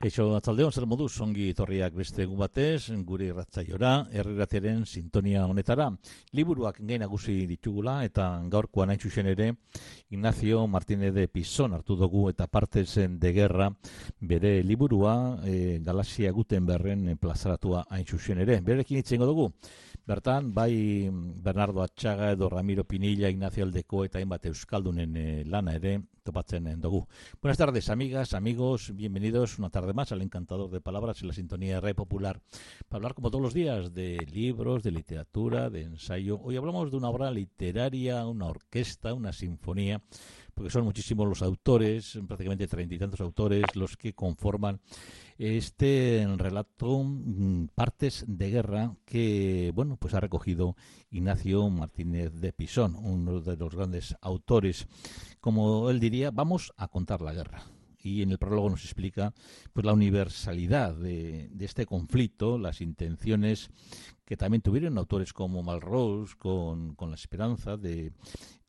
Eixo, atzaldeon zer moduz, ongi torriak beste egun batez, gure irratzaiora, erriratiaren sintonia honetara. Liburuak gain nagusi ditugula eta gaurkoan hain zuzen ere, Ignacio Martínez de Pizón hartu dugu eta parte zen de guerra bere liburua e, Galaxia Gutenberren plazaratua hain zuzen ere. Berekin itzen dugu, Bertan, bai Bernardo Atxaga edo Ramiro Pinilla, Ignacio Aldeko eta hainbat euskaldunen eh, lana ere topatzen dugu. Buenas tardes, amigas, amigos, bienvenidos una tarde más al Encantador de Palabras en la sintonía Red Popular para hablar como todos los días de libros, de literatura, de ensayo. Hoy hablamos de una obra literaria, una orquesta, una sinfonía, porque son muchísimos los autores, prácticamente treinta y tantos autores, los que conforman este relato mm, Partes de Guerra que, bueno, pues ha recogido Ignacio Martínez de Pisón, uno de los grandes autores. Como él diría, vamos a contar la guerra y en el prólogo nos explica pues la universalidad de, este conflicto, las intenciones que también tuvieron autores como Malraux con, con la esperanza de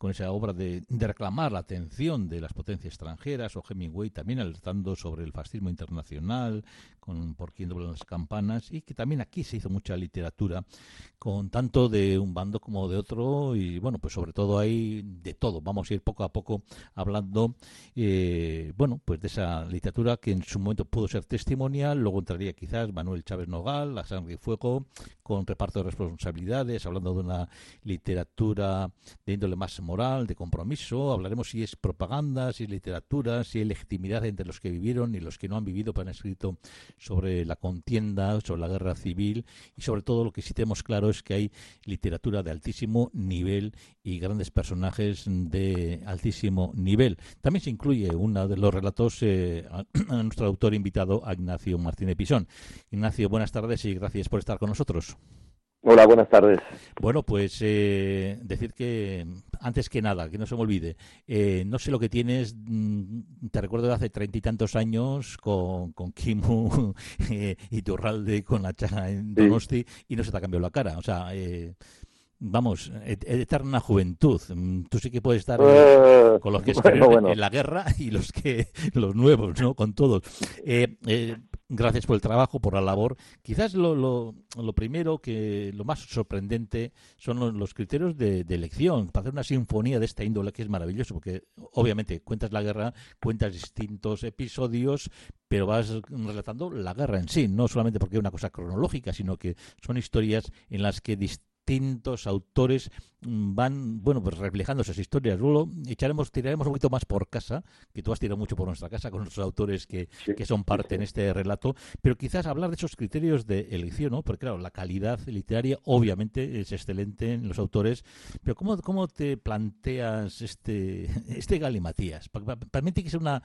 con esa obra de, reclamar la atención de las potencias extranjeras, o Hemingway también alertando sobre el fascismo internacional, con Por quien doblan las campanas, y que también aquí se hizo mucha literatura, con tanto de un bando como de otro, y bueno, pues sobre todo hay de todo. Vamos a ir poco a poco hablando, eh, bueno, pues de esa literatura que en su momento pudo ser testimonial, luego entraría quizás Manuel Chávez Nogal, La sangre y fuego, con reparto de responsabilidades, hablando de una literatura de índole más moral, de compromiso, hablaremos si es propaganda, si es literatura, si hay legitimidad entre los que vivieron y los que no han vivido, pero han escrito sobre la contienda, sobre la guerra civil y sobre todo lo que sí tenemos claro es que hay literatura de altísimo nivel y grandes personajes de altísimo nivel. También se incluye uno de los relatos eh, a, nuestro autor invitado, Ignacio Martínez Pisón. Ignacio, buenas tardes y gracias por estar con nosotros. Hola, buenas tardes. Bueno, pues eh, decir que antes que nada, que no se me olvide, eh, no sé lo que tienes, mm, te recuerdo de hace treinta y tantos años con, con Kimu eh, y Turralde con la chaga en Donosti sí. y no se te ha cambiado la cara. O sea, eh, vamos, eterna juventud. Mm, tú sí que puedes estar uh, con los que bueno, bueno. en la guerra y los que los nuevos, ¿no? Con todos. Eh, eh, gracias por el trabajo, por la labor. Quizás lo, lo, lo primero que lo más sorprendente son los, criterios de, de, elección para hacer una sinfonía de esta índole que es maravilloso, porque obviamente cuentas la guerra, cuentas distintos episodios, pero vas relatando la guerra en sí, no solamente porque es una cosa cronológica, sino que son historias en las que distintos autores van, bueno, pues reflejando esas historias. Luego echaremos, tiraremos un poquito más por casa, que tú has tirado mucho por nuestra casa con nuestros autores que, sí, que son parte sí. en este relato, pero quizás hablar de esos criterios de elección, ¿no? Porque claro, la calidad literaria obviamente es excelente en los autores, pero ¿cómo, cómo te planteas este, este galimatías? Para, para mí tiene que ser una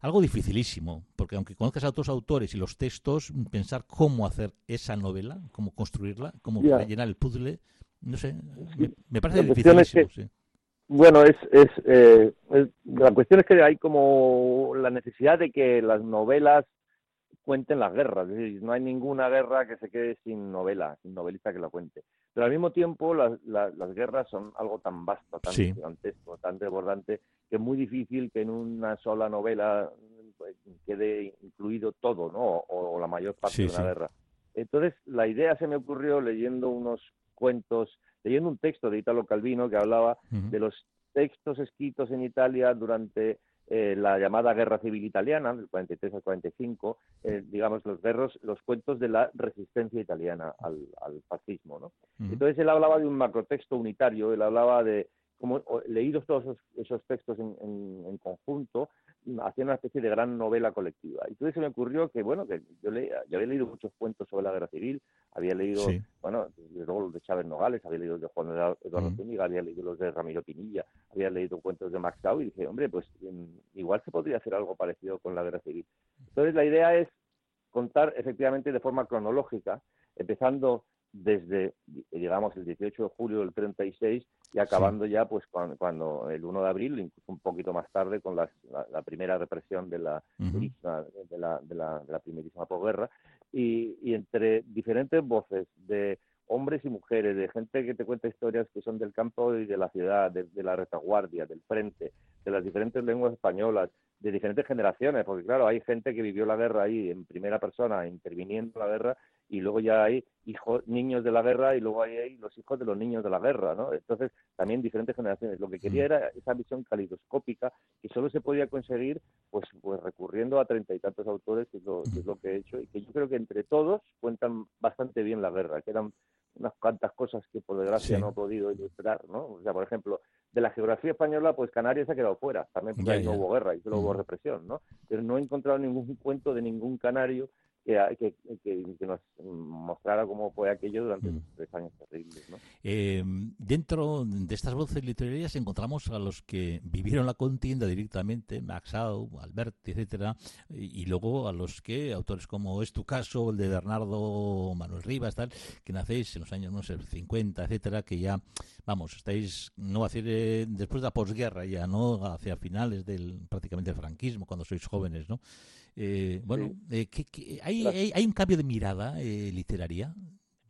algo dificilísimo, porque aunque conozcas a otros autores y los textos, pensar cómo hacer esa novela, cómo construirla, cómo yeah. rellenar el puzzle, no sé, me, me parece dificilísimo. Es que, sí. Bueno, es, es, eh, es, la cuestión es que hay como la necesidad de que las novelas cuenten las guerras, es decir, no hay ninguna guerra que se quede sin novela, sin novelista que la cuente. Pero al mismo tiempo las, las, las guerras son algo tan vasto, tan Sí. gigantesco, tan desbordante, que es muy difícil que en una sola novela pues, quede incluido todo, ¿no? O, o la mayor parte Sí, de una sí. guerra. Entonces, la idea se me ocurrió leyendo unos cuentos, leyendo un texto de Italo Calvino que hablaba de los textos escritos en Italia durante eh, la llamada Guerra Civil Italiana, del 43 al 45, eh, digamos, los guerros, los cuentos de la resistencia italiana al, al fascismo, ¿no? Entonces él hablaba de un macrotexto unitario, él hablaba de, como leídos todos esos, esos textos en, en- en conjunto, hacía una especie de gran novela colectiva. Y entonces se me ocurrió que, bueno, que yo, leía, yo había leído muchos cuentos sobre la guerra civil, había leído, Sí. bueno, desde luego los de Chávez Nogales, había leído los de Juan Eduardo. Zúñiga, había leído los de Ramiro Pinilla, había leído cuentos de Max Tau y dije, hombre, pues em, igual se podría hacer algo parecido con la guerra civil. Entonces la idea es contar efectivamente de forma cronológica, empezando desde, digamos, el 18 de julio del 36 y acabando ya pues cuando, el 1 de abril, incluso un poquito más tarde, con la, primera represión de la, de, la, de, la, de la primerísima posguerra, y, y entre diferentes voces de hombres y mujeres, de gente que te cuenta historias que son del campo y de la ciudad, de, la retaguardia, del frente, de las diferentes lenguas españolas, de diferentes generaciones, porque claro, hay gente que vivió la guerra ahí en primera persona, interviniendo en la guerra, y luego ya hay hijos, niños de la guerra y luego hay, los hijos de los niños de la guerra, ¿no? Entonces, también diferentes generaciones. Lo que quería era esa visión calidoscópica que solo se podía conseguir pues, pues recurriendo a treinta y tantos autores, que es, lo, que es lo que he hecho, y que yo creo que entre todos cuentan bastante bien la guerra, que eran unas cuantas cosas que por desgracia no he podido ilustrar, ¿no? O sea, por ejemplo, de la geografía española, pues Canarias se ha quedado fuera, también porque no hubo guerra y solo hubo represión, ¿no? Pero no he encontrado ningún cuento de ningún canario que, que, nos mostrara cómo fue aquello durante mm. tres años terribles. ¿no? Eh, dentro de estas voces literarias encontramos a los que vivieron la contienda directamente, Maxau, Alberti, etcétera, y, luego a los que, autores como es tu caso, el de Bernardo Manuel Rivas, tal, que nacéis en los años, no sé, 50, etcétera, que ya, vamos, estáis, no hacer eh, después de la posguerra ya, ¿no? Hacia finales del prácticamente el franquismo, cuando sois jóvenes, ¿no? Eh, bueno, eh, hay, hay, un cambio de mirada eh, literaria?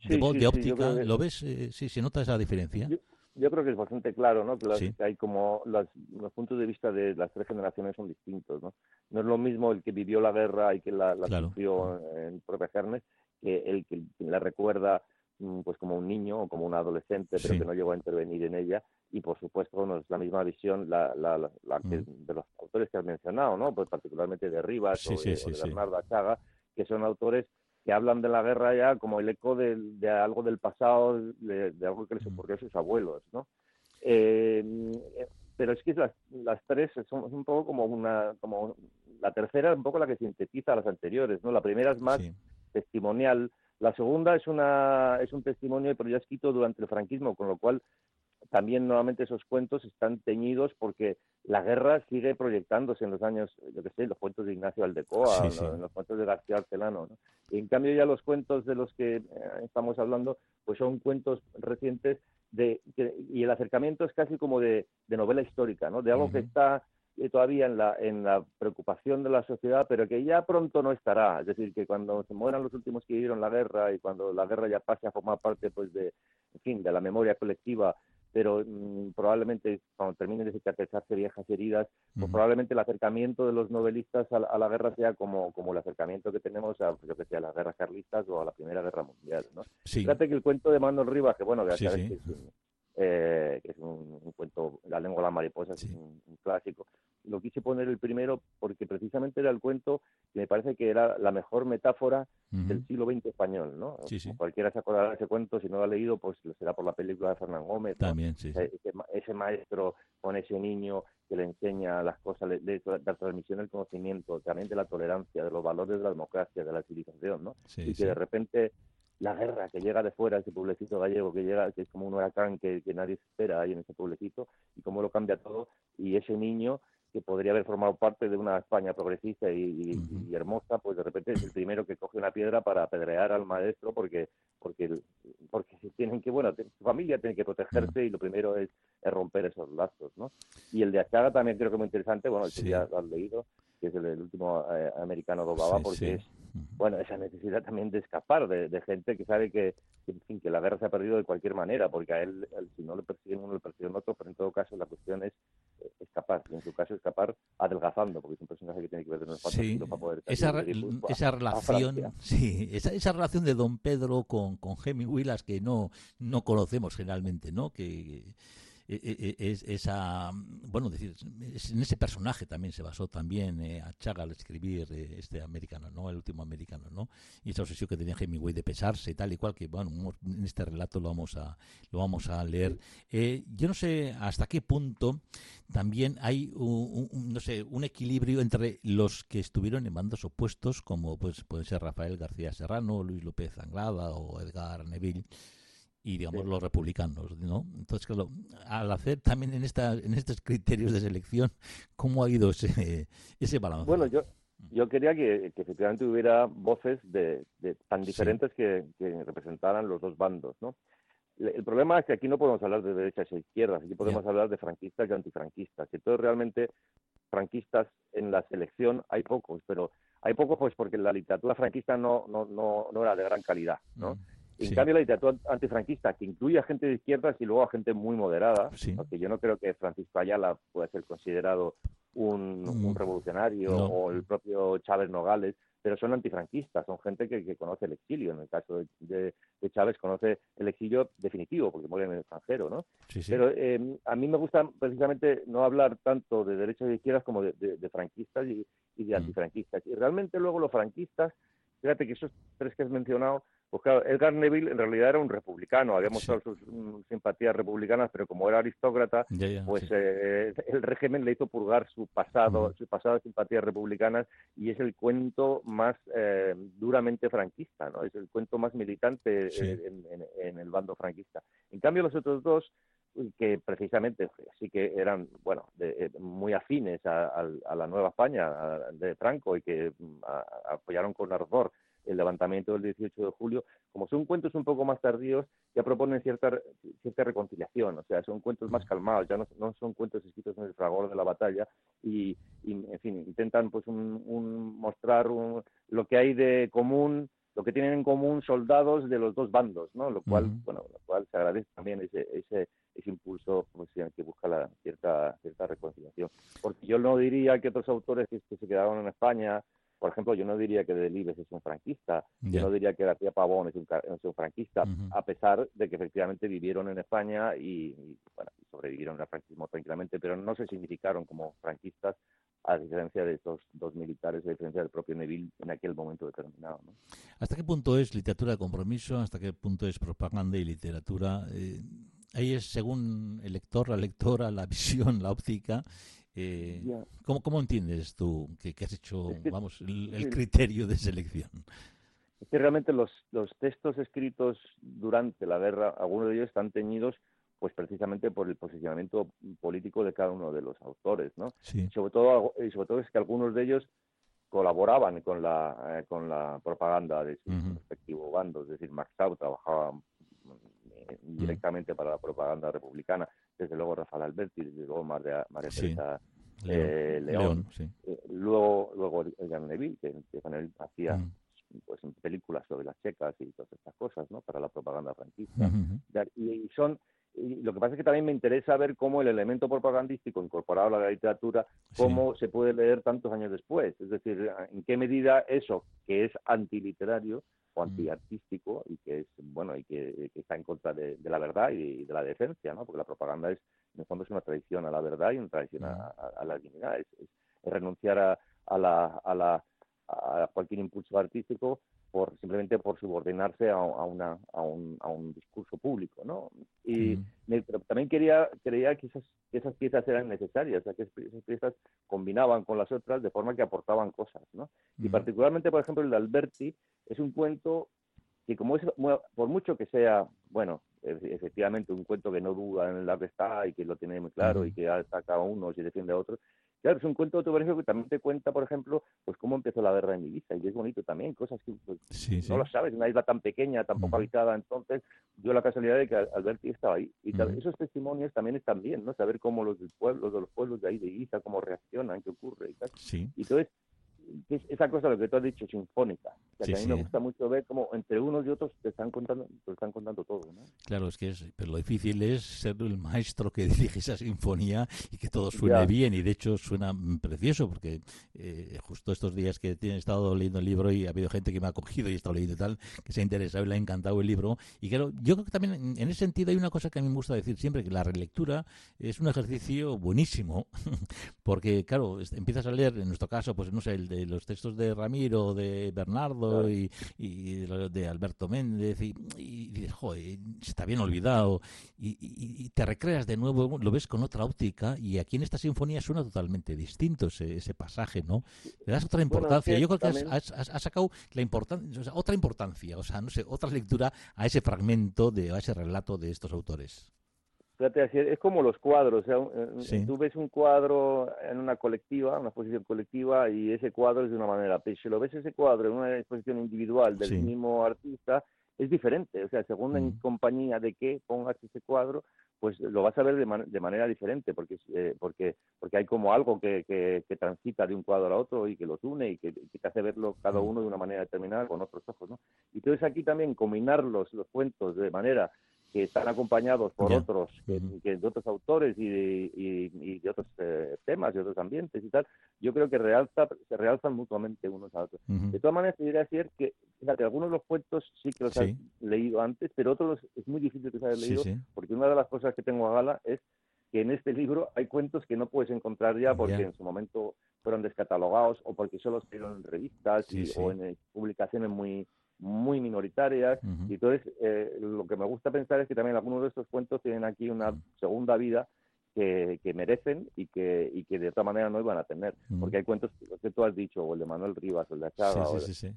de, de óptica, ¿lo ves? sí, se nota esa diferencia. Yo, creo que es bastante claro, ¿no? Que, hay como los puntos de vista de las tres generaciones son distintos, ¿no? No es lo mismo el que vivió la guerra y que la, sufrió en propia carne que el que la recuerda mm, pues como un niño o como un adolescente, pero que no llegó a intervenir en ella y por supuesto no es la misma visión la, la, la, de los autores que has mencionado, ¿no? Pues particularmente de Rivas o, de, Bernardo Achaga, que son autores que hablan de la guerra ya como el eco de, de algo del pasado, de, algo que les ocurrió a sus abuelos, ¿no? Eh, pero es que las, las tres son un poco como una, como la tercera es un poco la que sintetiza a las anteriores, ¿no? La primera es más testimonial, la segunda es una es un testimonio pero ya escrito durante el franquismo, con lo cual también nuevamente esos cuentos están teñidos porque la guerra sigue proyectándose en los años, yo qué sé, los cuentos de Ignacio Aldecoa, en los cuentos de García Arcelano. ¿no? Y en cambio ya los cuentos de los que eh, estamos hablando, pues son cuentos recientes de, y el acercamiento es casi como de, novela histórica, ¿no? de algo que está eh, todavía en la, en la preocupación de la sociedad, pero que ya pronto no estará. Es decir, que cuando se mueran los últimos que vivieron la guerra y cuando la guerra ya pase a formar parte, pues, de, en fin, de la memoria colectiva pero mm, probablemente cuando terminen de cicatrizarse viejas heridas, pues probablemente el acercamiento de los novelistas a, la guerra sea como, como el acercamiento que tenemos a, yo que sé, a las guerras carlistas o a la Primera Guerra Mundial, ¿no? Fíjate que el cuento de Manuel Rivas, que bueno, que, sí, que un, eh, que es un, cuento, La lengua de las mariposas, es un, clásico, lo quise poner el primero porque precisamente era el cuento que me parece que era la mejor metáfora del siglo XX español, ¿no? Cualquiera se acordará de ese cuento, si no lo ha leído, pues lo será por la película de Fernán Gómez. También, sí. Ese, maestro con ese niño que le enseña las cosas, de la transmisión del conocimiento, también de la tolerancia, de los valores de la democracia, de la civilización, ¿no? y que de repente la guerra que llega de fuera, ese pueblecito gallego que llega, que es como un huracán que, que nadie espera ahí en ese pueblecito, y cómo lo cambia todo, y ese niño que podría haber formado parte de una España progresista y, hermosa, pues de repente es el primero que coge una piedra para apedrear al maestro porque porque porque tienen que, bueno, su familia tiene que protegerse y lo primero es, romper esos lazos, ¿no? Y el de Achaga también creo que es muy interesante, bueno, si ya lo has leído, que es el, último eh, americano Dobaba, porque es, bueno, esa necesidad también de escapar de, gente que sabe que, en fin, que la guerra se ha perdido de cualquier manera, porque a él, si no le persiguen uno, le persiguen otro, pero en todo caso la cuestión es eh, escapar, y en su caso escapar adelgazando, porque es un personaje que tiene que ver con sí, para poder esa, esa relación, sí, esa, esa relación de Don Pedro con, con Hemingway, que no, no conocemos generalmente, ¿no? que es, esa bueno decir en ese personaje también se basó también eh, a Chaga al escribir eh, este americano no el último americano no y esa obsesión que tenía Hemingway de pesarse y tal y cual que bueno en este relato lo vamos a lo vamos a leer. Eh, yo no sé hasta qué punto también hay un, no sé un equilibrio entre los que estuvieron en bandos opuestos como pues puede ser Rafael García Serrano Luis López Anglada o Edgar Neville y digamos los republicanos, ¿no? Entonces, claro, al hacer también en esta en estos criterios de selección, ¿cómo ha ido ese ese balance? Bueno, yo yo quería que, efectivamente hubiera voces de, tan diferentes que, representaran los dos bandos, ¿no? El problema es que aquí no podemos hablar de derechas e izquierdas, aquí podemos hablar de franquistas y antifranquistas. Entonces realmente franquistas en la selección hay pocos, pero hay pocos pues porque la literatura franquista no, no, no, no era de gran calidad, ¿no? Mm. En cambio, la literatura antifranquista, que incluye a gente de izquierdas y luego a gente muy moderada, porque yo no creo que Francisco Ayala pueda ser considerado un, mm. revolucionario o el propio Chávez Nogales, pero son antifranquistas, son gente que, conoce el exilio. En el caso de, Chávez conoce el exilio definitivo, porque muere en el extranjero, ¿no? Pero em, a mí me gusta precisamente no hablar tanto de derechos de izquierdas como de, franquistas y, y de mm. antifranquistas. Y realmente luego los franquistas, fíjate que esos tres que has mencionado, pues claro, Edgar Neville en realidad era un republicano, había mostrado sus mm, simpatías republicanas, pero como era aristócrata, pues eh, el régimen le hizo purgar su pasado, su pasado de simpatías republicanas y es el cuento más eh, duramente franquista, ¿no? Es el cuento más militante eh, en, el bando franquista. En cambio, los otros dos que precisamente sí que eran bueno muy afines a, la nueva España de Franco y que mm, apoyaron con ardor el levantamiento del 18 de julio, como son cuentos un poco más tardíos, ya proponen cierta, cierta reconciliación, o sea, son cuentos más calmados, ya no, no son cuentos escritos en el fragor de la batalla y, en fin, intentan pues un, mostrar lo que hay de común, lo que tienen en común soldados de los dos bandos, ¿no? Lo cual, bueno, lo cual se agradece también ese, ese, ese impulso pues, que busca la cierta, cierta reconciliación. Porque yo no diría que otros autores que se quedaron en España por ejemplo, yo no diría que Delibes es un franquista, yo no diría que García Pavón es un, franquista, a pesar de que efectivamente vivieron en España y, sobrevivieron al franquismo tranquilamente, pero no se significaron como franquistas a diferencia de estos dos militares, a diferencia del propio Neville en aquel momento determinado. ¿Hasta qué punto es literatura de compromiso? ¿Hasta qué punto es propaganda y literatura? Eh, ahí es según el lector, la lectora, la visión, la óptica eh, ¿cómo, entiendes tú que, has hecho, vamos, el, criterio de selección? Es que realmente los, los textos escritos durante la guerra, algunos de ellos están teñidos pues precisamente por el posicionamiento político de cada uno de los autores, ¿no? sobre todo y sobre todo es que algunos de ellos colaboraban con la eh, con la propaganda de su respectivo bando, es decir, Max Sau trabajaba eh, directamente para la propaganda republicana, desde luego Rafael Alberti, desde luego María, Teresa eh, León, eh, luego luego Jan Neville, que, con él hacía mm. pues películas sobre las checas y todas estas cosas, ¿no? Para la propaganda franquista. y, son lo que pasa es que también me interesa ver cómo el elemento propagandístico incorporado a la literatura, cómo se puede leer tantos años después. Es decir, en qué medida eso, que es antiliterario, o antiartístico y que es bueno y que, está en contra de, la verdad y de, la decencia, ¿no? Porque la propaganda es en el fondo es una traición a la verdad y una traición a, la dignidad, es, renunciar a, a, la, a, la, a cualquier impulso artístico por simplemente por subordinarse a, una, a, un, a un discurso público, ¿no? Y pero también quería creía que esas, esas piezas eran necesarias, o sea, que esas piezas combinaban con las otras de forma que aportaban cosas, ¿no? Y particularmente, por ejemplo, el de Alberti es un cuento que como es, por mucho que sea, bueno, efectivamente un cuento que no duda en la que está y que lo tiene muy claro y que ataca a unos y defiende a otros, Claro, es un cuento autobiográfico que también te cuenta, por ejemplo, pues cómo empezó la guerra en Ibiza, y es bonito también, cosas que pues, no lo sabes, una isla tan pequeña, tan poco habitada, entonces dio la casualidad de que Alberti estaba ahí. Y esos testimonios también están bien, ¿no? Saber cómo los del pueblo, de los pueblos de ahí de Ibiza, cómo reaccionan, qué ocurre y tal. Y entonces esa cosa, lo que tú has dicho, sinfónica. A mí me gusta mucho ver cómo entre unos y otros te están contando, te están contando todo. ¿no? Claro, es que es, pero lo difícil es ser el maestro que dirige esa sinfonía y que todo suene bien. Y de hecho suena precioso, porque eh, justo estos días que he estado leyendo el libro y ha habido gente que me ha cogido y he estado leyendo tal, que se ha interesado y le ha encantado el libro. Y claro, yo creo que también en ese sentido hay una cosa que a mí me gusta decir siempre, que la relectura es un ejercicio buenísimo, porque claro, empiezas a leer, en nuestro caso, pues no sé, el de los textos de Ramiro, de Bernardo y, de Alberto Méndez, y, dices, joder, está bien olvidado, y, te recreas de nuevo, lo ves con otra óptica, y aquí en esta sinfonía suena totalmente distinto ese, pasaje, ¿no? Le das otra importancia. Yo creo que has, sacado la importancia, otra importancia, o sea, no sé, otra lectura a ese fragmento, de, a ese relato de estos autores. Es como los cuadros. O sea, Tú ves un cuadro en una colectiva, una exposición colectiva, y ese cuadro es de una manera. Pero si lo ves ese cuadro en una exposición individual del mismo artista, es diferente. O sea, según en compañía de qué pongas ese cuadro, pues lo vas a ver de, de manera diferente, porque, eh, porque, porque hay como algo que, que, que, transita de un cuadro a otro y que los une y que, te hace verlo cada uno de una manera determinada con otros ojos. ¿no? Y entonces aquí también combinar los, los cuentos de manera que están acompañados por otros, que, de otros autores y de, y, de otros eh, temas, y otros ambientes y tal, yo creo que realza, se realzan mutuamente unos a otros. De todas maneras, te diré decir que, fíjate, algunos de los cuentos sí que los has leído antes, pero otros es muy difícil que los hayas leído, porque una de las cosas que tengo a gala es que en este libro hay cuentos que no puedes encontrar ya porque en su momento fueron descatalogados o porque solo se en revistas o en eh, publicaciones muy muy minoritarias. Y entonces, eh, lo que me gusta pensar es que también algunos de estos cuentos tienen aquí una segunda vida que, que, merecen y que, y que de otra manera no iban a tener. Porque hay cuentos que tú has dicho, o el de Manuel Rivas, o el de Achaga,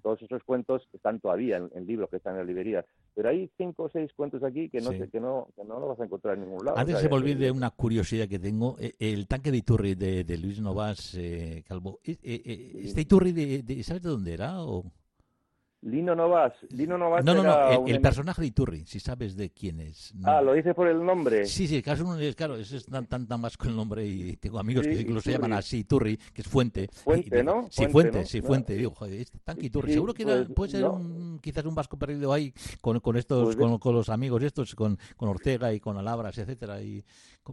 todos esos cuentos están todavía en, libros que están en la librería. Pero hay cinco o seis cuentos aquí que no, sé, que no, que no lo vas a encontrar en ningún lado. Antes se volví de una curiosidad que tengo, eh, el tanque de Iturri de, de Luis Novas eh, Calvo. ¿Este Iturri, de, de, ¿sabes de dónde era? O... Lino Novas. Lino Novas no, no, no, el, personaje de Iturri, si sabes de quién es. Ah, ¿lo dices por el nombre? Sí, sí, claro, claro es tan, tan, tan más con el nombre y tengo amigos que incluso se llaman así, Iturri, que es Fuente. Fuente, ¿no? Sí, Fuente, sí, Fuente. Digo, joder, este tanque Iturri. Seguro que pues, puede ser un, quizás un vasco perdido ahí con, con estos, pues con, los amigos estos, con, con Ortega y con Alabras, etcétera. Y,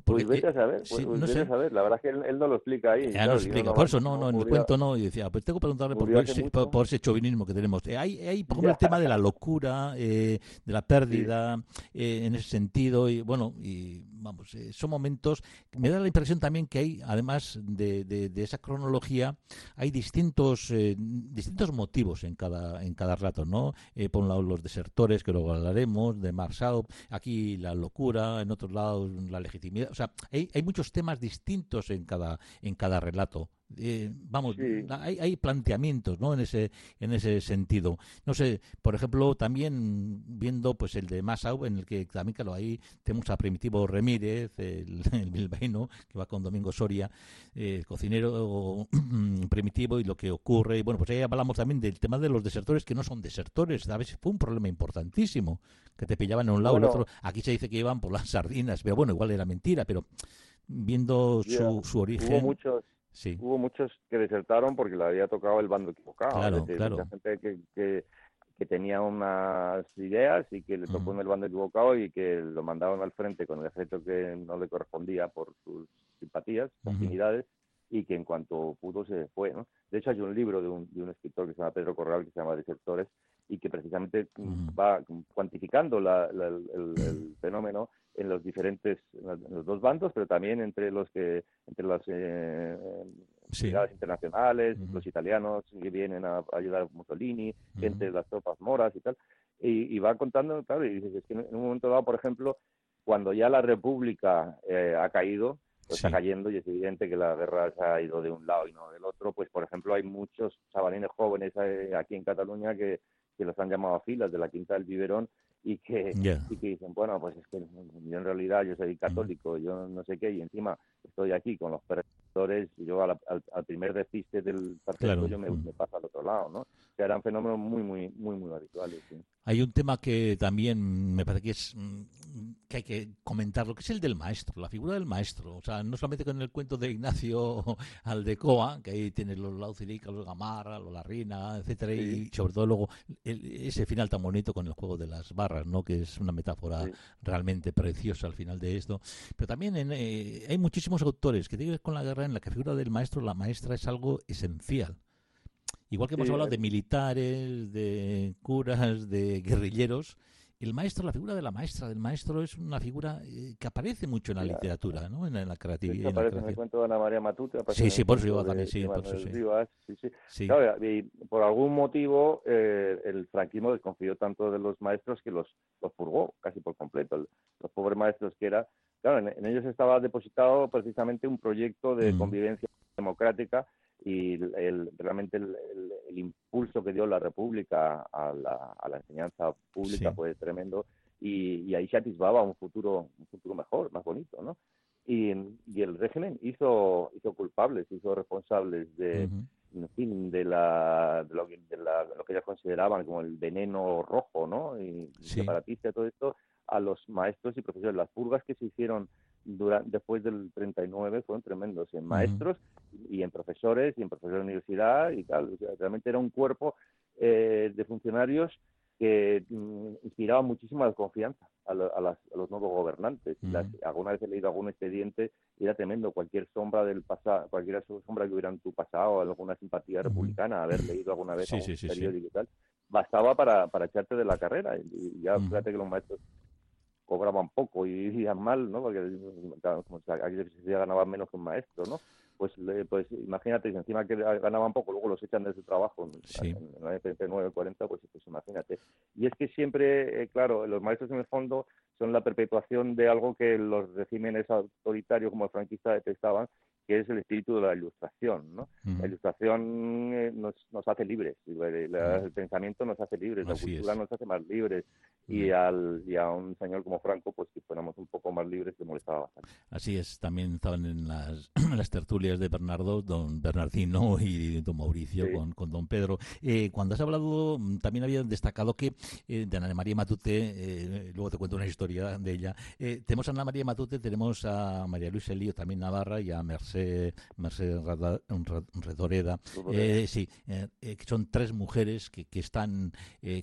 pues vete a saber, pues, no sé. a saber. La verdad es que él, no lo explica ahí. Ya no lo explica, por eso no, no, en el cuento no. Y decía, pues tengo que preguntarle por, por, ese chauvinismo que tenemos. Eh, hay, hay, por ejemplo, el tema de la locura, eh, de la pérdida, eh, en ese sentido. Y bueno, y vamos, eh, son momentos. Me da la impresión también que hay, además de, de, esa cronología, hay distintos distintos motivos en cada en cada rato, ¿no? por un lado los desertores, que luego hablaremos, de Marshall, aquí la locura, en otro lado la legitimidad. O sea, hay, hay muchos temas distintos en cada en cada relato. Eh, vamos, hay, hay, planteamientos ¿no? en, ese, en ese sentido. No sé, por ejemplo, también viendo pues el de Masau, en el que también, claro, ahí tenemos a Primitivo Remírez, el, el bilbaíno, que va con Domingo Soria, eh, cocinero primitivo y lo que ocurre. Y bueno, pues ahí hablamos también del tema de los desertores que no son desertores. A veces fue un problema importantísimo, que te pillaban en un lado y el otro. Aquí se dice que iban por las sardinas, pero bueno, igual era mentira, pero viendo su, su origen. Hubo muchos Hubo muchos que desertaron porque le había tocado el bando equivocado. Claro, claro. Mucha gente que, que, que, tenía unas ideas y que le tocó en el bando equivocado y que lo mandaron al frente con el efecto que no le correspondía por sus simpatías, afinidades, y que en cuanto pudo se fue. ¿no? De hecho, hay un libro de un, de un escritor que se llama Pedro Corral que se llama Desertores y que precisamente va cuantificando la, el, fenómeno en los diferentes en los dos bandos pero también entre los que entre las eh, internacionales los italianos que vienen a, ayudar a Mussolini entre las tropas moras y tal y, va contando claro y dices que en un momento dado por ejemplo cuando ya la república eh, ha caído pues está cayendo y es evidente que la guerra se ha ido de un lado y no del otro pues por ejemplo hay muchos chavalines jóvenes eh, aquí en Cataluña que que los han llamado a filas de la Quinta del Biberón y que, y que dicen, bueno, pues es que yo en realidad yo soy católico, yo no sé qué, y encima estoy aquí con los perseguidores, y yo al, al, primer despiste del partido yo me, me, paso al otro lado, ¿no? Que eran fenómenos muy, muy, muy, muy habituales. Sí. Hay un tema que también me parece que es mm, que hay que comentar, lo que es el del maestro, la figura del maestro. O sea, no solamente con el cuento de Ignacio Aldecoa, que ahí tienes los Laucilica, los Gamarra, los Larrina, etcétera, y sobre todo luego ese final tan bonito con el juego de las barras, ¿no? Que es una metáfora realmente preciosa al final de esto. Pero también eh, hay muchísimos autores que tienen que ver con la guerra en la que la figura del maestro, la maestra, es algo esencial. Igual que hemos hablado de militares, de curas, de guerrilleros, el maestro, la figura de la maestra, del maestro, es una figura eh, que aparece mucho en la literatura, ¿no? En, la creatividad. Sí, aparece en, el cuento de Ana María Matute. Sí, sí, por eso yo también, sí, por eso sí. sí, sí. Claro, y por algún motivo eh, el franquismo desconfió tanto de los maestros que los, los purgó casi por completo. los pobres maestros que era, claro, en, ellos estaba depositado precisamente un proyecto de mm. convivencia democrática y el, realmente el, impulso que dio la República a la, a la enseñanza pública fue tremendo y, ahí se atisbaba un futuro, un futuro mejor, más bonito, ¿no? Y, el régimen hizo, hizo culpables, hizo responsables de, en fin, de, la, de, lo, que, de lo que ellos consideraban como el veneno rojo, ¿no? Y sí. separatista, todo esto, a los maestros y profesores. Las purgas que se hicieron durante, después del 39 fueron tremendos en maestros y en profesores y en profesores de universidad y tal. realmente era un cuerpo eh, de funcionarios que mm, inspiraba muchísima desconfianza a, los nuevos gobernantes. alguna vez he leído algún expediente y era tremendo. Cualquier sombra del pasado, cualquier sombra que hubiera en tu pasado, alguna simpatía republicana, haber leído alguna vez algún periódico y tal, bastaba para, para echarte de la carrera. Y, ya fíjate que los maestros cobraban poco y vivían mal, ¿no? Porque aquí se ganaba menos que un maestro, ¿no? Pues, pues imagínate, si encima que ganaban poco, luego los echan de su trabajo en, la FP9, 40, pues, pues imagínate. Y es que siempre, eh, claro, los maestros en el fondo son la perpetuación de algo que los regímenes autoritarios como el franquista detestaban, que es el espíritu de la ilustración. ¿no? La ilustración eh, nos, nos, hace libres, el, pensamiento nos hace libres, la cultura nos hace más libres, y, al, y a un señor como Franco, pues que fuéramos un poco más libres, que molestaba bastante. Así es, también estaban en las, las tertulias de Bernardo, don Bernardino y don Mauricio con, con, don Pedro. Eh, cuando has hablado, también había destacado que eh, de Ana María Matute, luego te cuento una historia de ella, tenemos a Ana María Matute, tenemos a María Luisa Elío, también Navarra, y a Mercedes Mercedes, Redoreda, eh, sí, eh, eh, que son tres mujeres que, que están,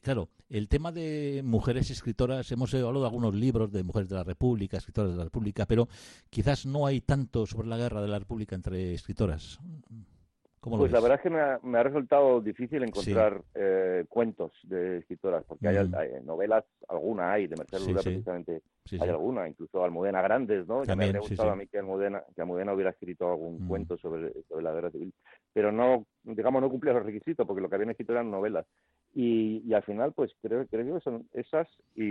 claro, el tema de mujeres escritoras, hemos hablado de algunos libros de mujeres de la República, escritoras de la República, pero quizás no hay tanto sobre la guerra de la República entre escritoras pues la verdad es que me ha, resultado difícil encontrar eh, cuentos de escritoras, porque hay, mm. novelas, alguna hay, de Mercedes Lura precisamente hay alguna, incluso Almudena Grandes, ¿no? ya me habría gustado a mí que Almudena, que Almudena hubiera escrito algún mm. cuento sobre, sobre la guerra civil, pero no, digamos, no cumplía los requisitos, porque lo que habían escrito eran novelas. Y, y al final, pues creo, creo que son esas y,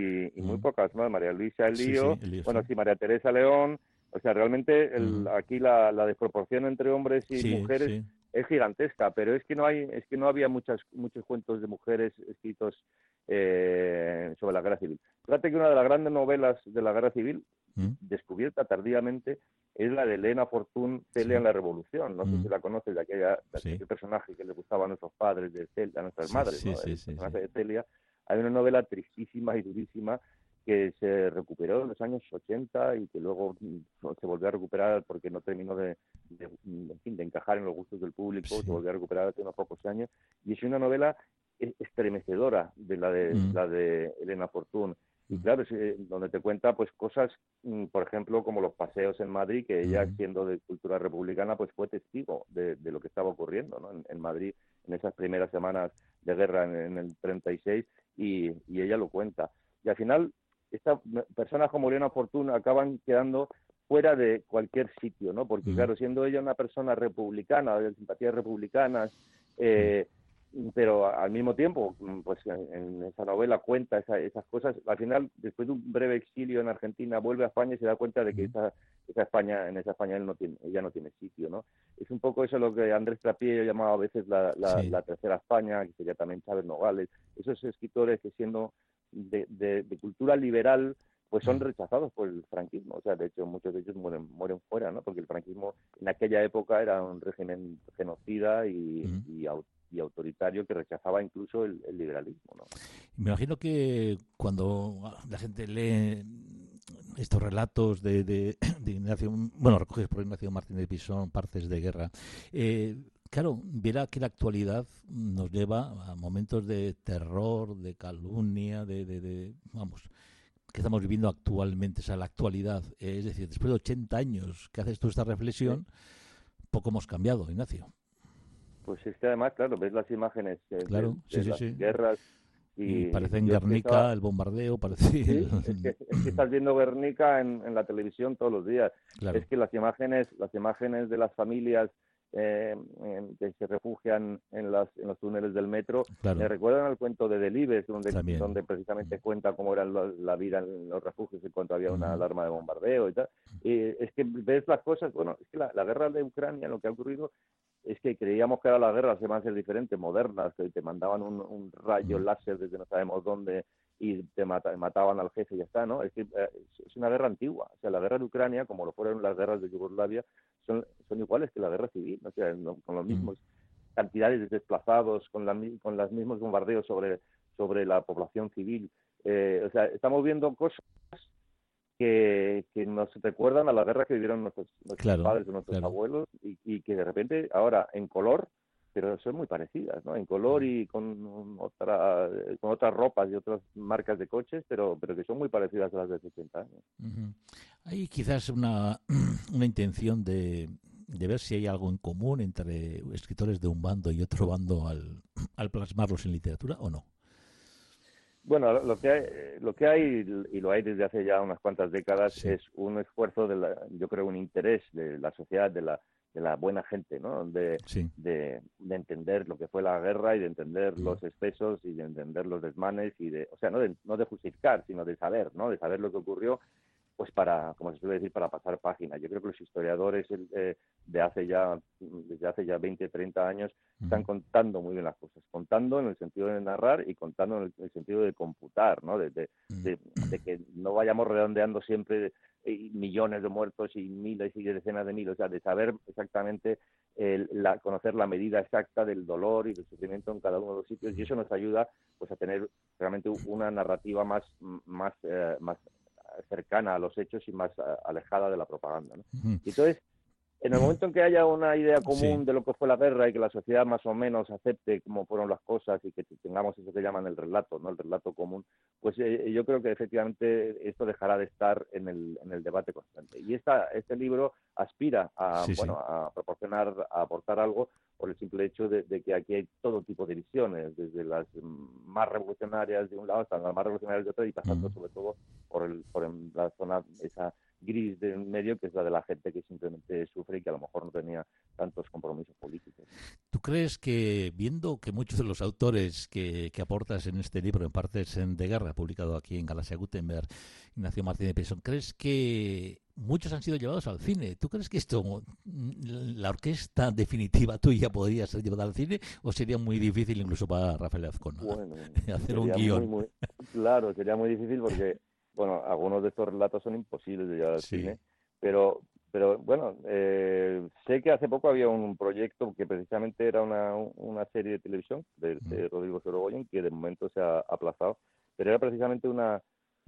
muy mm. pocas más. María Luisa Elío, bueno, sí, María Teresa León, o sea, realmente el, aquí la, la, desproporción entre hombres y mujeres es gigantesca, pero es que no hay, es que no había muchas, muchos cuentos de mujeres escritos eh, sobre la guerra civil. Fíjate que una de las grandes novelas de la guerra civil, mm. descubierta tardíamente, es la de Elena Fortún, Celia en la Revolución. No sé mm. si la conoces, de aquella, aquel personaje que le gustaba a nuestros padres, de Celia, a nuestras madres, ¿no? el personaje de Celia. Hay una novela tristísima y durísima que se recuperó en los años 80 y que luego mm, se volvió a recuperar porque no terminó de, en fin, de encajar en los gustos del público, se volvió a recuperar hace unos pocos años. Y es una novela estremecedora de la de, mm. la de Elena Fortún. Y mm. claro, es, eh, donde te cuenta pues cosas, por ejemplo, como los paseos en Madrid, que ella, siendo de cultura republicana, pues fue testigo de, lo que estaba ocurriendo ¿no? en, Madrid en esas primeras semanas de guerra en, el 36 y, y ella lo cuenta. Y al final estas personas como Elena Fortuna acaban quedando fuera de cualquier sitio, ¿no? Porque, claro, siendo ella una persona republicana, de simpatías republicanas, eh, pero al mismo tiempo, pues en, esa novela cuenta esas cosas. Al final, después de un breve exilio en Argentina, vuelve a España y se da cuenta de que esa, esa España, en esa España él no tiene, ella no tiene sitio, ¿no? Es un poco eso lo que Andrés Trapiello llamaba a veces la, la tercera España, que sería también Chávez Nogales. Esos escritores que siendo de, cultura liberal pues son rechazados por el franquismo. O sea, de hecho, muchos de ellos mueren, mueren fuera, ¿no? Porque el franquismo en aquella época era un régimen genocida y, y, autoritario que rechazaba incluso el, liberalismo, ¿no? Me imagino que cuando la gente lee estos relatos de, de, Ignacio, bueno, recoges por Ignacio Martínez Pisón, Partes de Guerra, eh, claro, verá que la actualidad nos lleva a momentos de terror, de calumnia, de, de, vamos, que estamos viviendo actualmente, o sea, la actualidad. Es decir, después de 80 años que haces tú esta reflexión, poco hemos cambiado, Ignacio. Pues es que además, claro, ves las imágenes de, las guerras y, parece en Guernica el bombardeo, parece... es, que, estás viendo Guernica en, la televisión todos los días. Es que las imágenes, las imágenes de las familias eh, que se refugian en, las, en los túneles del metro. Me recuerdan al cuento de Delibes, donde, donde precisamente cuenta cómo era la, vida en los refugios en cuanto había una alarma de bombardeo y tal. Y es que ves las cosas, bueno, es que la, guerra de Ucrania, lo que ha ocurrido es que creíamos que ahora las guerras se van a ser diferentes, modernas, que te mandaban un, rayo láser desde no sabemos dónde y te mataban al jefe y ya está, ¿no? Es que eh, es una guerra antigua. O sea, la guerra de Ucrania, como lo fueron las guerras de Yugoslavia, son, son iguales que la guerra civil, o sea, con los mismos cantidades de desplazados, con, la, con los mismos bombardeos sobre, sobre la población civil. Eh, o sea, estamos viendo cosas que, que, nos recuerdan a la guerra que vivieron nuestros, nuestros padres o nuestros abuelos y, y, que de repente ahora en color pero son muy parecidas, ¿no? En color y con otra con otras ropas y otras marcas de coches, pero pero que son muy parecidas a las de 60 años. Hay quizás una, una intención de, de ver si hay algo en común entre escritores de un bando y otro bando al, al plasmarlos en literatura o no. Bueno, lo que hay, lo que hay y lo hay desde hace ya unas cuantas décadas es un esfuerzo de la, yo creo un interés de la sociedad de la de la buena gente, ¿no? De, de, entender lo que fue la guerra y de entender mm. los excesos y de entender los desmanes y de, o sea, no de, no de justificar, sino de saber, ¿no? De saber lo que ocurrió pues para, como se suele decir, para pasar página. Yo creo que los historiadores eh, de hace ya, desde hace ya 20, 30 años, están contando muy bien las cosas, contando en el sentido de narrar y contando en el, sentido de computar, ¿no? De, de, que no vayamos redondeando siempre eh, millones de muertos y miles y decenas de miles, o sea, de saber exactamente, la, conocer la medida exacta del dolor y del sufrimiento en cada uno de los sitios y eso nos ayuda pues a tener realmente una narrativa más, más, eh, más cercana a los hechos y más alejada de la propaganda. ¿no? Entonces, en el momento en que haya una idea común de lo que fue la guerra y que la sociedad más o menos acepte cómo fueron las cosas y que tengamos eso que llaman el relato, no el relato común, pues eh, yo creo que efectivamente esto dejará de estar en el, en el debate constante. Y esta, este libro aspira a, bueno, a proporcionar, a aportar algo por el simple hecho de, que aquí hay todo tipo de visiones, desde las más revolucionarias de un lado hasta las más revolucionarias de otro y pasando sobre todo por, el, por la zona esa gris de medio, que es la de la gente que simplemente sufre y que a lo mejor no tenía tantos compromisos políticos. ¿Tú crees que, viendo que muchos de los autores que, que aportas en este libro, en partes de guerra, publicado aquí en Galaxia Gutenberg, Ignacio Martínez Pesón, ¿crees que muchos han sido llevados al cine? ¿Tú crees que esto, la orquesta definitiva tuya podría ser llevada al cine o sería muy difícil incluso para Rafael Azcona hacer un guion? claro, sería muy difícil porque bueno, algunos de estos relatos son imposibles de llevar al cine, pero, pero bueno, eh, sé que hace poco había un proyecto que precisamente era una, una serie de televisión de, de Rodrigo Sorogoyen, que de momento se ha aplazado, pero era precisamente una,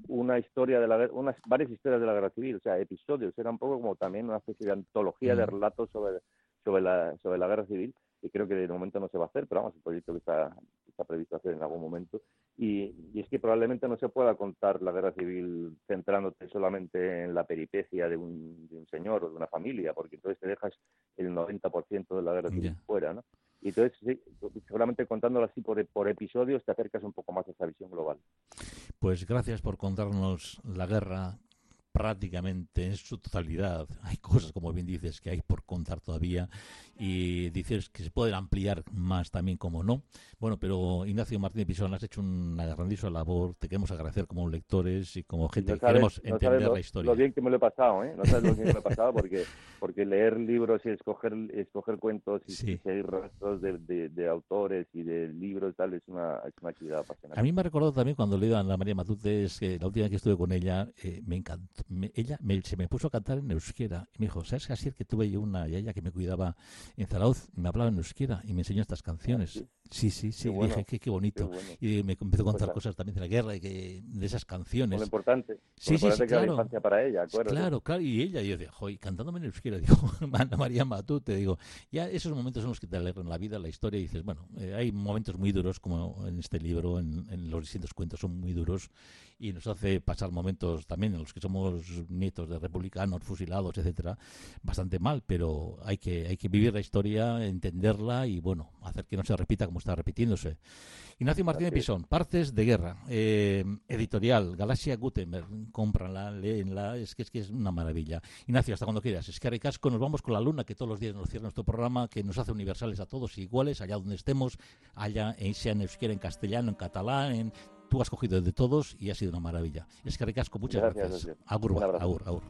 una historia de la unas varias historias de la guerra civil, o sea, episodios, era un poco como también una especie de antología de relatos sobre, sobre, la, sobre la guerra civil, y creo que de momento no se va a hacer, pero vamos, el proyecto que está, está previsto hacer en algún momento. Y, y, es que probablemente no se pueda contar la guerra civil centrándote solamente en la peripecia de un, de un señor o de una familia, porque entonces te dejas el 90% de la guerra civil fuera, ¿no? Y entonces, sí, seguramente contándolo así por, por episodios, te acercas un poco más a esa visión global. Pues gracias por contarnos la guerra prácticamente en su totalidad. Hay cosas, como bien dices, que hay por contar todavía y dices que se pueden ampliar más también, como no. Bueno, pero Ignacio Martínez Pisón, has hecho una grandísima labor. Te queremos agradecer como lectores y como gente que queremos entender la historia. Lo bien que me lo he pasado, ¿eh? No sabes lo bien que me lo he pasado porque, porque leer libros y escoger, escoger cuentos y seguir rastros de, de, autores y de libros tal es una, es una actividad apasionante. A mí me ha recordado también cuando leí a Ana María Matute, que la última vez que estuve con ella, eh, me encantó. Ella se me puso a cantar en euskera y me dijo, ¿sabes así que tuve yo una yaya que me cuidaba en Zarauz me hablaba en euskera y me enseñó estas canciones. Sí, sí, sí, dije, qué, qué bonito. Y me empezó a contar pues cosas también de la guerra y que, de esas canciones. Lo importante. Sí, sí, sí, claro. para ella, Claro, claro, y ella, yo decía, joder, cantándome en euskera, digo, Ana María Matute, digo, ya esos momentos son los que te alegran la vida, la historia, y dices, bueno, eh, hay momentos muy duros, como en este libro, en, en los distintos cuentos son muy duros, y nos hace pasar momentos también en los que somos nietos de republicanos, fusilados, etcétera, bastante mal, pero hay que, hay que vivir la historia, entenderla y bueno, hacer que no se repita como está repitiéndose. Ignacio Martínez Pisón, Partes de Guerra, eh, editorial, Galaxia Gutenberg, cómpranla, leenla, es que es que es una maravilla. Ignacio, hasta cuando quieras. Es que Aricasco nos vamos con la luna, que todos los días nos cierra nuestro programa, que nos hace universales a todos iguales, allá donde estemos, allá en, sea en euskera, en castellano, en catalán, en tú has cogido de todos y ha sido una maravilla. Es que recasco, muchas gracias. gracias. Agur, agur, agur.